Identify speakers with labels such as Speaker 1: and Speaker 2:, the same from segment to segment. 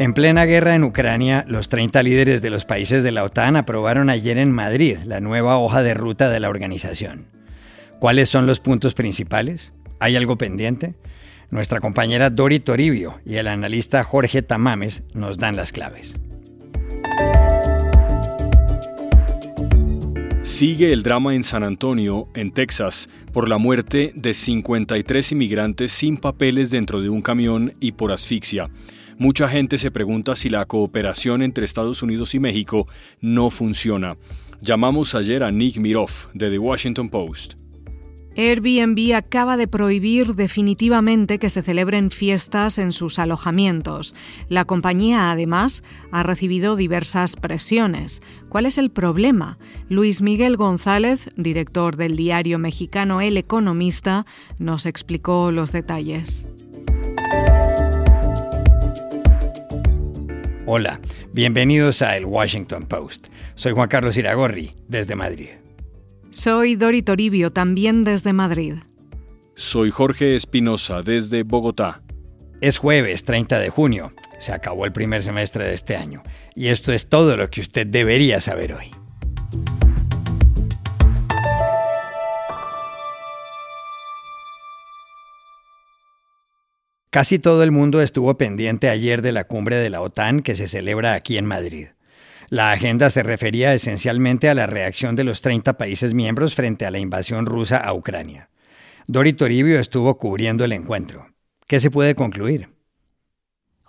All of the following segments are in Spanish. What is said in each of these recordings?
Speaker 1: En plena guerra en Ucrania, los 30 líderes de los países de la OTAN aprobaron ayer en Madrid la nueva hoja de ruta de la organización. ¿Cuáles son los puntos principales? ¿Hay algo pendiente? Nuestra compañera Dori Toribio y el analista Jorge Tamames nos dan las claves.
Speaker 2: Sigue el drama en San Antonio, en Texas, por la muerte de 53 inmigrantes sin papeles dentro de un camión y por asfixia. Mucha gente se pregunta si la cooperación entre Estados Unidos y México no funciona. Llamamos ayer a Nick Miroff, de The Washington Post.
Speaker 3: Airbnb acaba de prohibir definitivamente que se celebren fiestas en sus alojamientos. La compañía, además, ha recibido diversas presiones. ¿Cuál es el problema? Luis Miguel González, director del diario mexicano El Economista, nos explicó los detalles.
Speaker 1: Hola, bienvenidos a El Washington Post. Soy Juan Carlos Iragorri, desde Madrid.
Speaker 3: Soy Dori Toribio, también desde Madrid.
Speaker 2: Soy Jorge Espinosa, desde Bogotá.
Speaker 1: Es jueves 30 de junio. Se acabó el primer semestre de este año. Y esto es todo lo que usted debería saber hoy. Casi todo el mundo estuvo pendiente ayer de la cumbre de la OTAN que se celebra aquí en Madrid. La agenda se refería esencialmente a la reacción de los 30 países miembros frente a la invasión rusa a Ucrania. Dori Toribio estuvo cubriendo el encuentro. ¿Qué se puede concluir?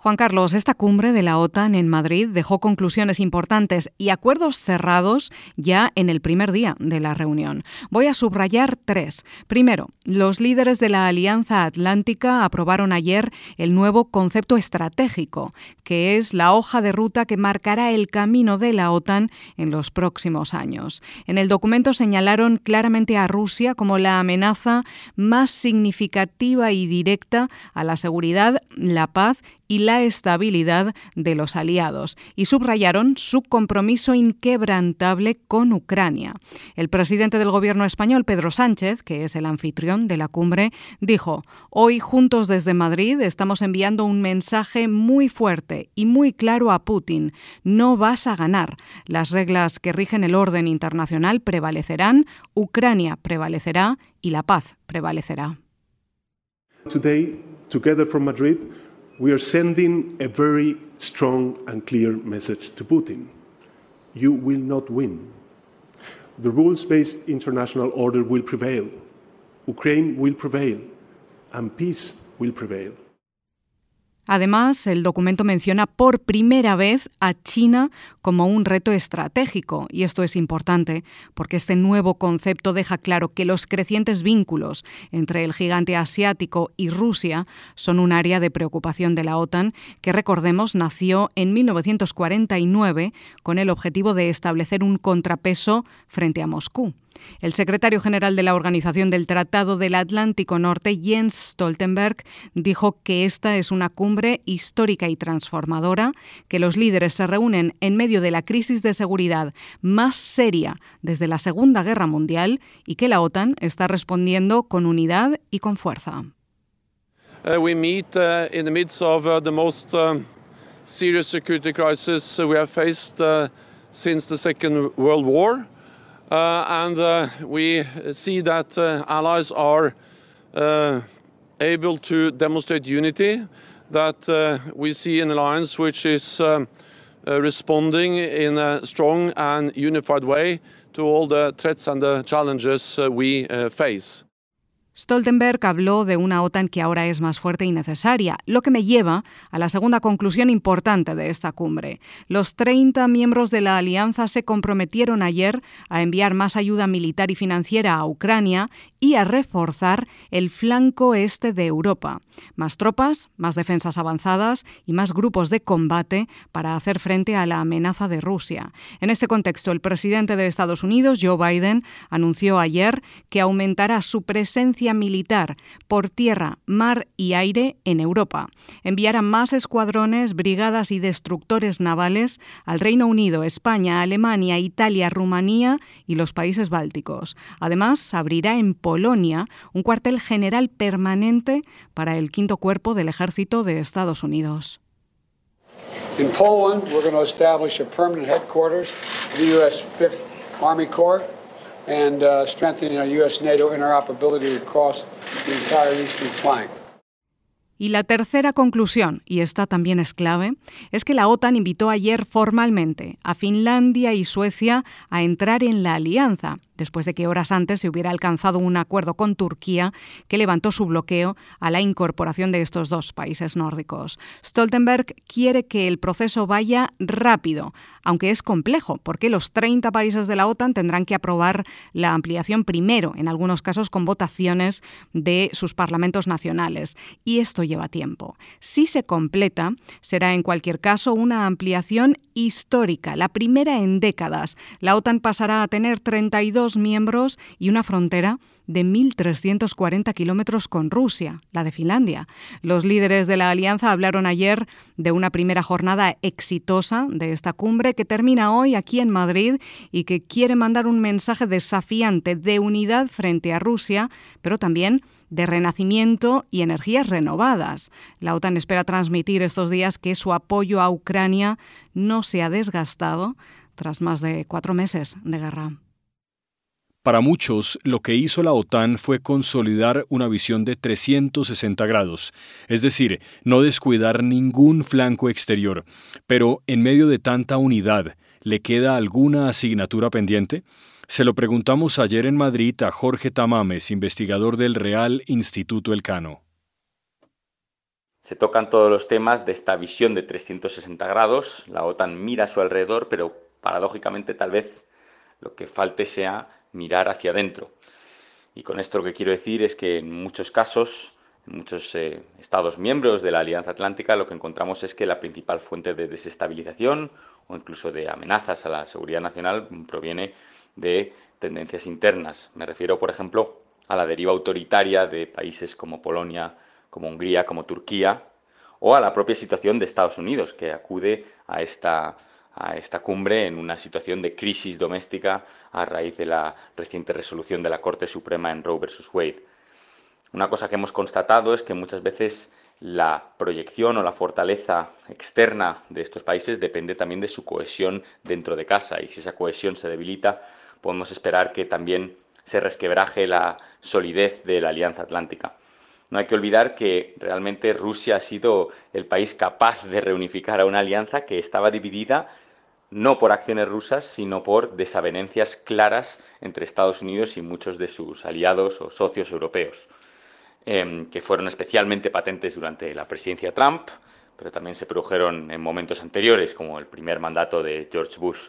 Speaker 3: Juan Carlos, esta cumbre de la OTAN en Madrid dejó conclusiones importantes y acuerdos cerrados ya en el primer día de la reunión. Voy a subrayar tres. Primero, los líderes de la Alianza Atlántica aprobaron ayer el nuevo concepto estratégico, que es la hoja de ruta que marcará el camino de la OTAN en los próximos años. En el documento señalaron claramente a Rusia como la amenaza más significativa y directa a la seguridad, la paz y la estabilidad de los aliados y subrayaron su compromiso inquebrantable con Ucrania. El presidente del gobierno español, Pedro Sánchez, que es el anfitrión de la cumbre, dijo, Hoy juntos desde Madrid estamos enviando un mensaje muy fuerte y muy claro a Putin. No vas a ganar. Las reglas que rigen el orden internacional prevalecerán, Ucrania prevalecerá y la paz prevalecerá.
Speaker 4: Madrid, we are sending a very strong and clear message to Putin. You will not win. The rules based international order will prevail. Ukraine will prevail. And peace will prevail.
Speaker 3: Además, el documento menciona por primera vez a China como un reto estratégico, y esto es importante porque este nuevo concepto deja claro que los crecientes vínculos entre el gigante asiático y Rusia son un área de preocupación de la OTAN, que recordemos nació en 1949 con el objetivo de establecer un contrapeso frente a Moscú. El secretario general de la Organización del Tratado del Atlántico Norte, Jens Stoltenberg, dijo que esta es una cumbre histórica y transformadora, que los líderes se reúnen en medio de la crisis de seguridad más seria desde la Segunda Guerra Mundial y que la OTAN está respondiendo con unidad y con fuerza.
Speaker 5: Uh, we meet uh, in the midst of uh, the most serious security crisis we have faced since the Second World War. Uh, and uh, we see that uh, allies are able to demonstrate unity, that we see an alliance which is um, responding in a strong and unified way to all the threats and the challenges we face.
Speaker 3: Stoltenberg habló de una OTAN que ahora es más fuerte y necesaria, lo que me lleva a la segunda conclusión importante de esta cumbre. Los 30 miembros de la alianza se comprometieron ayer a enviar más ayuda militar y financiera a Ucrania y a reforzar el flanco este de Europa. Más tropas, más defensas avanzadas y más grupos de combate para hacer frente a la amenaza de Rusia. En este contexto, el presidente de Estados Unidos, Joe Biden, anunció ayer que aumentará su presencia militar por tierra, mar y aire en Europa. Enviará más escuadrones, brigadas y destructores navales al Reino Unido, España, Alemania, Italia, Rumanía y los países bálticos. Además, abrirá en Polonia un cuartel general permanente para el quinto cuerpo del ejército de Estados Unidos.
Speaker 6: U.S. 5th Army Corps and uh, strengthening our U.S. NATO interoperability across the entire eastern flank.
Speaker 3: Y la tercera conclusión, y esta también es clave, es que la OTAN invitó ayer formalmente a Finlandia y Suecia a entrar en la alianza, después de que horas antes se hubiera alcanzado un acuerdo con Turquía que levantó su bloqueo a la incorporación de estos dos países nórdicos. Stoltenberg quiere que el proceso vaya rápido, aunque es complejo, porque los 30 países de la OTAN tendrán que aprobar la ampliación primero, en algunos casos con votaciones de sus parlamentos nacionales, y esto lleva tiempo. Si se completa, será en cualquier caso una ampliación histórica, la primera en décadas. La OTAN pasará a tener 32 miembros y una frontera de 1.340 kilómetros con Rusia, la de Finlandia. Los líderes de la alianza hablaron ayer de una primera jornada exitosa de esta cumbre que termina hoy aquí en Madrid y que quiere mandar un mensaje desafiante de unidad frente a Rusia, pero también de renacimiento y energías renovadas. La OTAN espera transmitir estos días que su apoyo a Ucrania no se ha desgastado tras más de cuatro meses de guerra.
Speaker 2: Para muchos, lo que hizo la OTAN fue consolidar una visión de 360 grados, es decir, no descuidar ningún flanco exterior. Pero en medio de tanta unidad, ¿le queda alguna asignatura pendiente? Se lo preguntamos ayer en Madrid a Jorge Tamames, investigador del Real Instituto Elcano.
Speaker 7: Se tocan todos los temas de esta visión de 360 grados. La OTAN mira a su alrededor, pero paradójicamente tal vez lo que falte sea mirar hacia adentro. Y con esto lo que quiero decir es que en muchos casos, en muchos eh, Estados miembros de la Alianza Atlántica, lo que encontramos es que la principal fuente de desestabilización o incluso de amenazas a la seguridad nacional proviene de tendencias internas. Me refiero, por ejemplo, a la deriva autoritaria de países como Polonia, como Hungría, como Turquía, o a la propia situación de Estados Unidos, que acude a esta a esta cumbre en una situación de crisis doméstica a raíz de la reciente resolución de la Corte Suprema en Roe vs. Wade. Una cosa que hemos constatado es que muchas veces la proyección o la fortaleza externa de estos países depende también de su cohesión dentro de casa y si esa cohesión se debilita podemos esperar que también se resquebraje la solidez de la Alianza Atlántica. No hay que olvidar que realmente Rusia ha sido el país capaz de reunificar a una alianza que estaba dividida no por acciones rusas, sino por desavenencias claras entre Estados Unidos y muchos de sus aliados o socios europeos, em, que fueron especialmente patentes durante la presidencia Trump, pero también se produjeron en momentos anteriores, como el primer mandato de George Bush.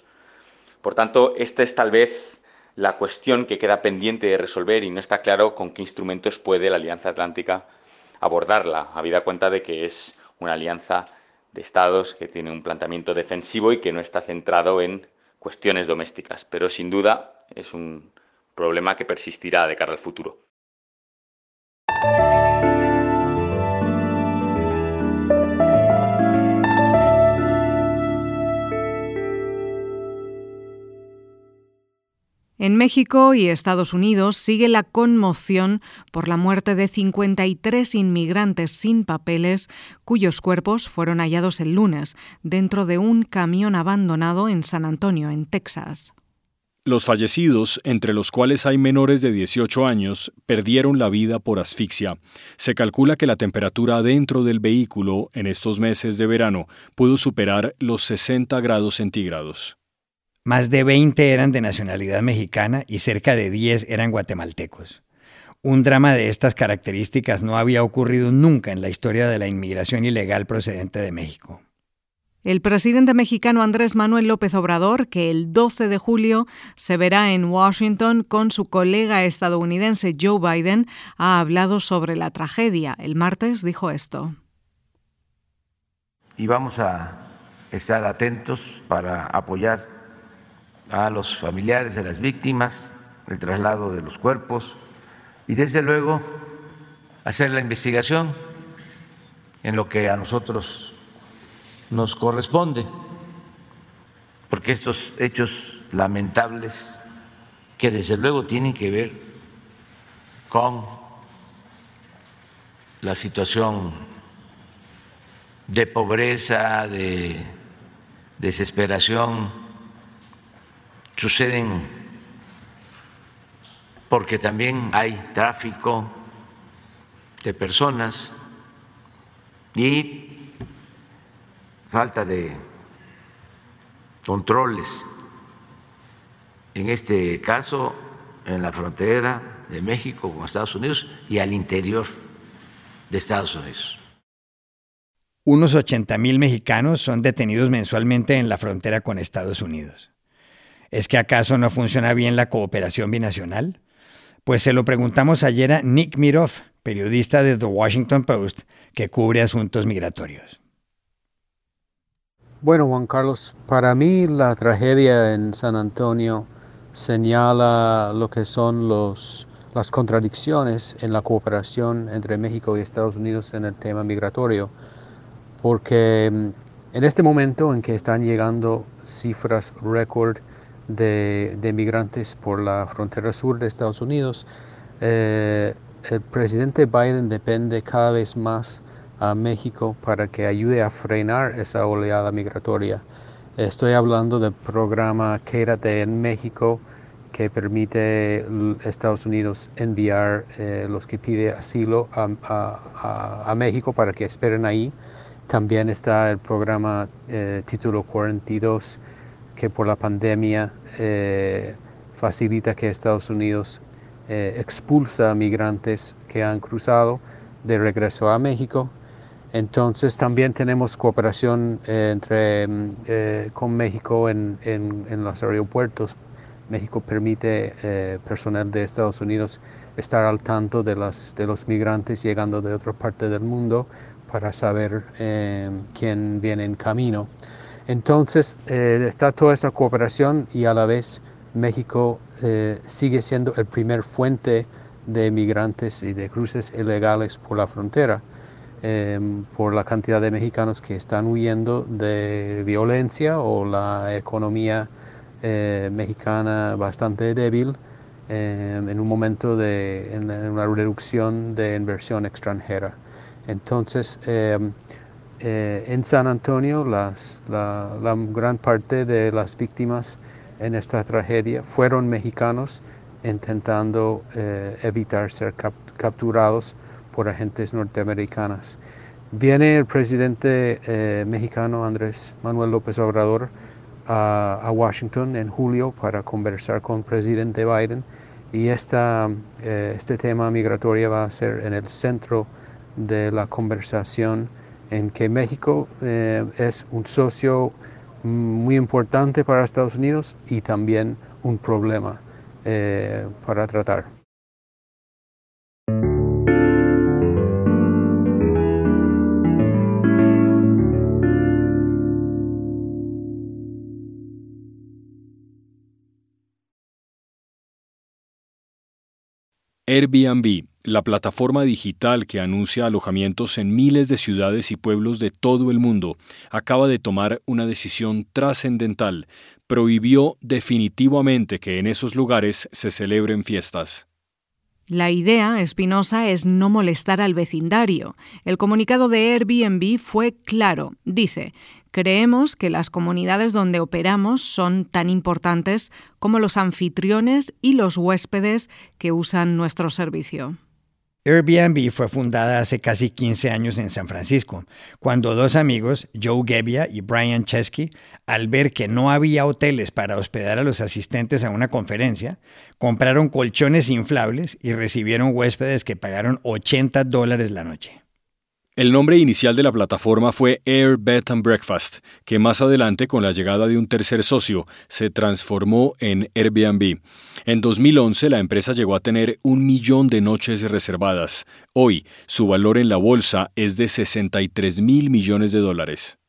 Speaker 7: Por tanto, esta es tal vez la cuestión que queda pendiente de resolver y no está claro con qué instrumentos puede la Alianza Atlántica abordarla, habida cuenta de que es una alianza de estados que tiene un planteamiento defensivo y que no está centrado en cuestiones domésticas, pero sin duda es un problema que persistirá de cara al futuro.
Speaker 3: En México y Estados Unidos sigue la conmoción por la muerte de 53 inmigrantes sin papeles cuyos cuerpos fueron hallados el lunes dentro de un camión abandonado en San Antonio, en Texas.
Speaker 2: Los fallecidos, entre los cuales hay menores de 18 años, perdieron la vida por asfixia. Se calcula que la temperatura dentro del vehículo en estos meses de verano pudo superar los 60 grados centígrados.
Speaker 1: Más de 20 eran de nacionalidad mexicana y cerca de 10 eran guatemaltecos. Un drama de estas características no había ocurrido nunca en la historia de la inmigración ilegal procedente de México.
Speaker 3: El presidente mexicano Andrés Manuel López Obrador, que el 12 de julio se verá en Washington con su colega estadounidense Joe Biden, ha hablado sobre la tragedia. El martes dijo esto.
Speaker 8: Y vamos a estar atentos para apoyar a los familiares de las víctimas, el traslado de los cuerpos y desde luego hacer la investigación en lo que a nosotros nos corresponde, porque estos hechos lamentables que desde luego tienen que ver con la situación de pobreza, de desesperación suceden porque también hay tráfico de personas y falta de controles. En este caso, en la frontera de México con Estados Unidos y al interior de Estados Unidos.
Speaker 1: Unos 80 mil mexicanos son detenidos mensualmente en la frontera con Estados Unidos. ¿Es que acaso no funciona bien la cooperación binacional? Pues se lo preguntamos ayer a Nick Miroff, periodista de The Washington Post, que cubre asuntos migratorios.
Speaker 9: Bueno, Juan Carlos, para mí la tragedia en San Antonio señala lo que son los, las contradicciones en la cooperación entre México y Estados Unidos en el tema migratorio, porque mm, en este momento en que están llegando cifras récord de, migrantes por la frontera sur de Estados Unidos, eh, el presidente Biden depende cada vez más a México para que ayude a frenar esa oleada migratoria. Estoy hablando del programa Quédate en México que permite a Estados Unidos enviar eh, los que piden asilo a, México para que esperen ahí. También está el programa eh, Título 42 que por la pandemia eh, facilita que Estados Unidos expulsa a migrantes que han cruzado de regreso a México entonces también tenemos cooperación eh, entre, mm, eh, con México en, los aeropuertos. México permite eh, personal de Estados Unidos estar al tanto de, las, de los migrantes llegando de otra parte del mundo para saber quién viene en camino. Entonces está toda esa cooperación y a la vez México sigue siendo el primer fuente de migrantes y de cruces ilegales por la frontera. Em, por la cantidad de mexicanos que están huyendo de violencia o la economía eh, mexicana bastante débil em, en un momento de una reducción de inversión extranjera. Entonces, em, eh, en San Antonio, las, la, gran parte de las víctimas en esta tragedia fueron mexicanos intentando eh, evitar ser capturados por agentes norteamericanas. Viene el presidente eh, mexicano Andrés Manuel López Obrador a, Washington en julio para conversar con el presidente Biden y esta, eh, este tema migratorio va a ser en el centro de la conversación en que México eh, es un socio muy importante para Estados Unidos y también un problema para tratar.
Speaker 2: Airbnb, la plataforma digital que anuncia alojamientos en miles de ciudades y pueblos de todo el mundo, acaba de tomar una decisión trascendental. Prohibió definitivamente que en esos lugares se celebren fiestas.
Speaker 3: La idea, Espinosa, es no molestar al vecindario. El comunicado de Airbnb fue claro. Dice, Creemos que las comunidades donde operamos son tan importantes como los anfitriones y los huéspedes que usan nuestro servicio.
Speaker 1: Airbnb fue fundada hace casi 15 años en San Francisco, cuando dos amigos, Joe Gebbia y Brian Chesky, al ver que no había hoteles para hospedar a los asistentes a una conferencia, compraron colchones inflables y recibieron huéspedes que pagaron 80 dólares la noche.
Speaker 2: El nombre inicial de la plataforma fue Air Bed and Breakfast, que más adelante, con la llegada de un tercer socio, se transformó en Airbnb. En 2011, la empresa llegó a tener un millón de noches reservadas. Hoy, su valor en la bolsa es de 63 mil millones de dólares.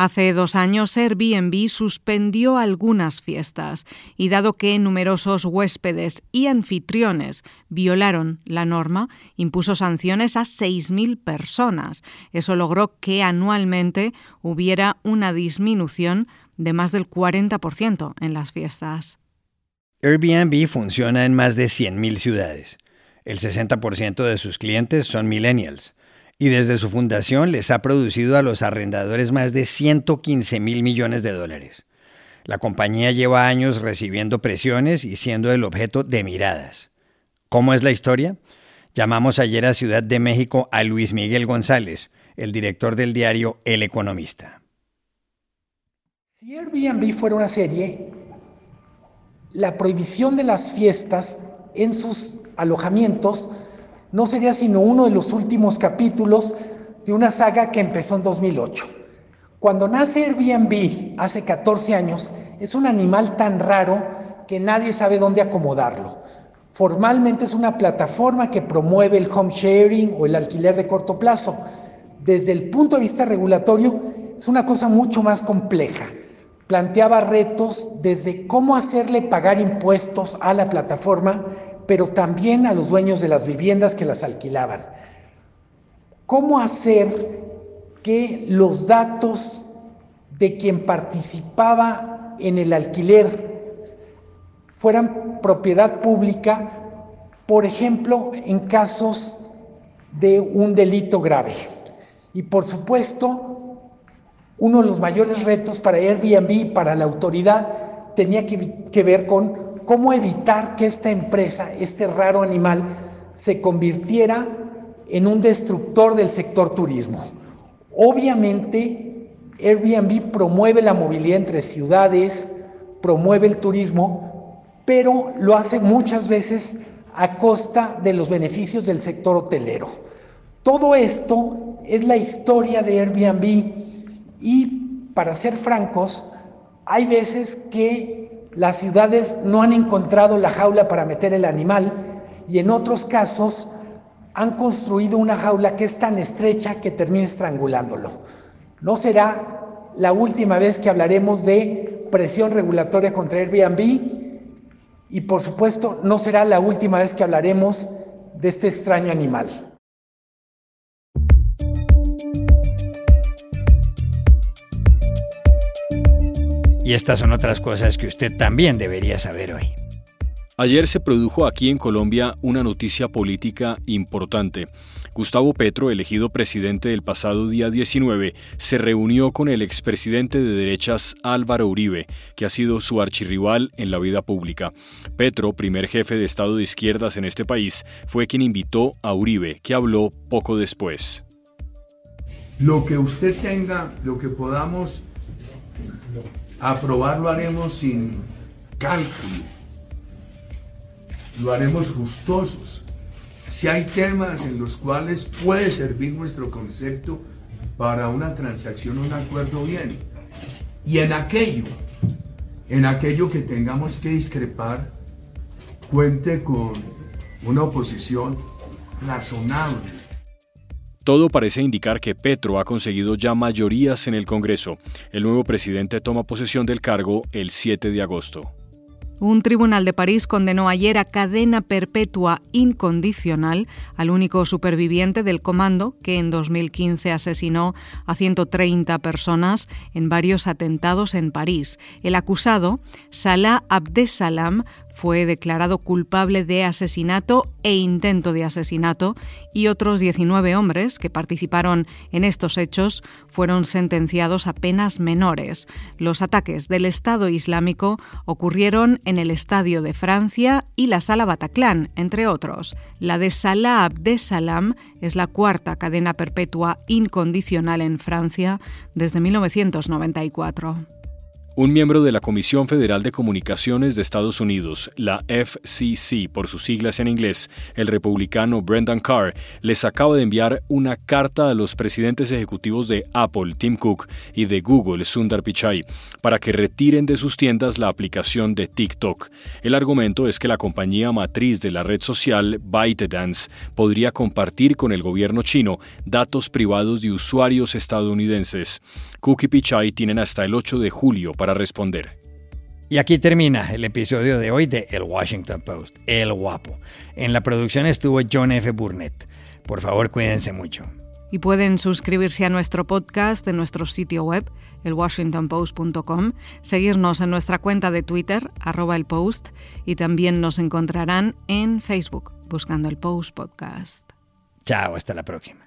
Speaker 3: Hace dos años Airbnb suspendió algunas fiestas y dado que numerosos huéspedes y anfitriones violaron la norma, impuso sanciones a 6.000 personas. Eso logró que anualmente hubiera una disminución de más del 40% en las fiestas.
Speaker 1: Airbnb funciona en más de 100.000 ciudades. El 60% de sus clientes son millennials y desde su fundación les ha producido a los arrendadores más de 115 mil millones de dólares. La compañía lleva años recibiendo presiones y siendo el objeto de miradas. ¿Cómo es la historia? Llamamos ayer a Ciudad de México a Luis Miguel González, el director del diario El Economista.
Speaker 10: Si Airbnb fuera una serie, la prohibición de las fiestas en sus alojamientos no sería sino uno de los últimos capítulos de una saga que empezó en 2008. Cuando nace Airbnb hace 14 años, es un animal tan raro que nadie sabe dónde acomodarlo. Formalmente es una plataforma que promueve el home sharing o el alquiler de corto plazo. Desde el punto de vista regulatorio, es una cosa mucho más compleja. Planteaba retos desde cómo hacerle pagar impuestos a la plataforma pero también a los dueños de las viviendas que las alquilaban. ¿Cómo hacer que los datos de quien participaba en el alquiler fueran propiedad pública, por ejemplo, en casos de un delito grave? Y por supuesto, uno de los mayores retos para Airbnb para la autoridad tenía que, que ver con cómo evitar que esta empresa, este raro animal, se convirtiera en un destructor del sector turismo. Obviamente, Airbnb promueve la movilidad entre ciudades, promueve el turismo, pero lo hace muchas veces a costa de los beneficios del sector hotelero. Todo esto es la historia de Airbnb y, para ser francos, hay veces que las ciudades no han encontrado la jaula para meter el animal y en otros casos han construido una jaula que es tan estrecha que termina estrangulándolo. No será la última vez que hablaremos de presión regulatoria contra Airbnb y por supuesto no será la última vez que hablaremos de este extraño animal.
Speaker 1: Y estas son otras cosas que usted también debería saber hoy.
Speaker 2: Ayer se produjo aquí en Colombia una noticia política importante. Gustavo Petro, elegido presidente del pasado día 19, se reunió con el expresidente de derechas Álvaro Uribe, que ha sido su archirrival en la vida pública. Petro, primer jefe de Estado de izquierdas en este país, fue quien invitó a Uribe, que habló poco después.
Speaker 11: Lo que usted tenga, lo que podamos Aprobar lo haremos sin cálculo, lo haremos gustosos. Si hay temas en los cuales puede servir nuestro concepto para una transacción un acuerdo, bien. Y en aquello, en aquello que tengamos que discrepar, cuente con una oposición razonable
Speaker 2: todo parece indicar que Petro ha conseguido ya mayorías en el Congreso. El nuevo presidente toma posesión del cargo el 7 de agosto.
Speaker 3: Un tribunal de París condenó ayer a cadena perpetua incondicional al único superviviente del comando que en 2015 asesinó a 130 personas en varios atentados en París. El acusado, Salah Abdesalam, fue declarado culpable de asesinato e intento de asesinato y otros 19 hombres que participaron en estos hechos fueron sentenciados a penas menores. Los ataques del Estado Islámico ocurrieron en el Estadio de Francia y la Sala Bataclan, entre otros. La de Salah Abdesalam es la cuarta cadena perpetua incondicional en Francia desde 1994.
Speaker 2: Un miembro de la Comisión Federal de Comunicaciones de Estados Unidos, la FCC por sus siglas en inglés, el republicano Brendan Carr, les acaba de enviar una carta a los presidentes ejecutivos de Apple, Tim Cook, y de Google, Sundar Pichai, para que retiren de sus tiendas la aplicación de TikTok. El argumento es que la compañía matriz de la red social, ByteDance, podría compartir con el gobierno chino datos privados de usuarios estadounidenses. Cook y Pichai tienen hasta el 8 de julio para responder.
Speaker 1: Y aquí termina el episodio de hoy de El Washington Post, El Guapo. En la producción estuvo John F. Burnett. Por favor, cuídense mucho.
Speaker 3: Y pueden suscribirse a nuestro podcast en nuestro sitio web, elwashingtonpost.com, seguirnos en nuestra cuenta de Twitter, arroba el post, y también nos encontrarán en Facebook, buscando el Post Podcast.
Speaker 1: Chao, hasta la próxima.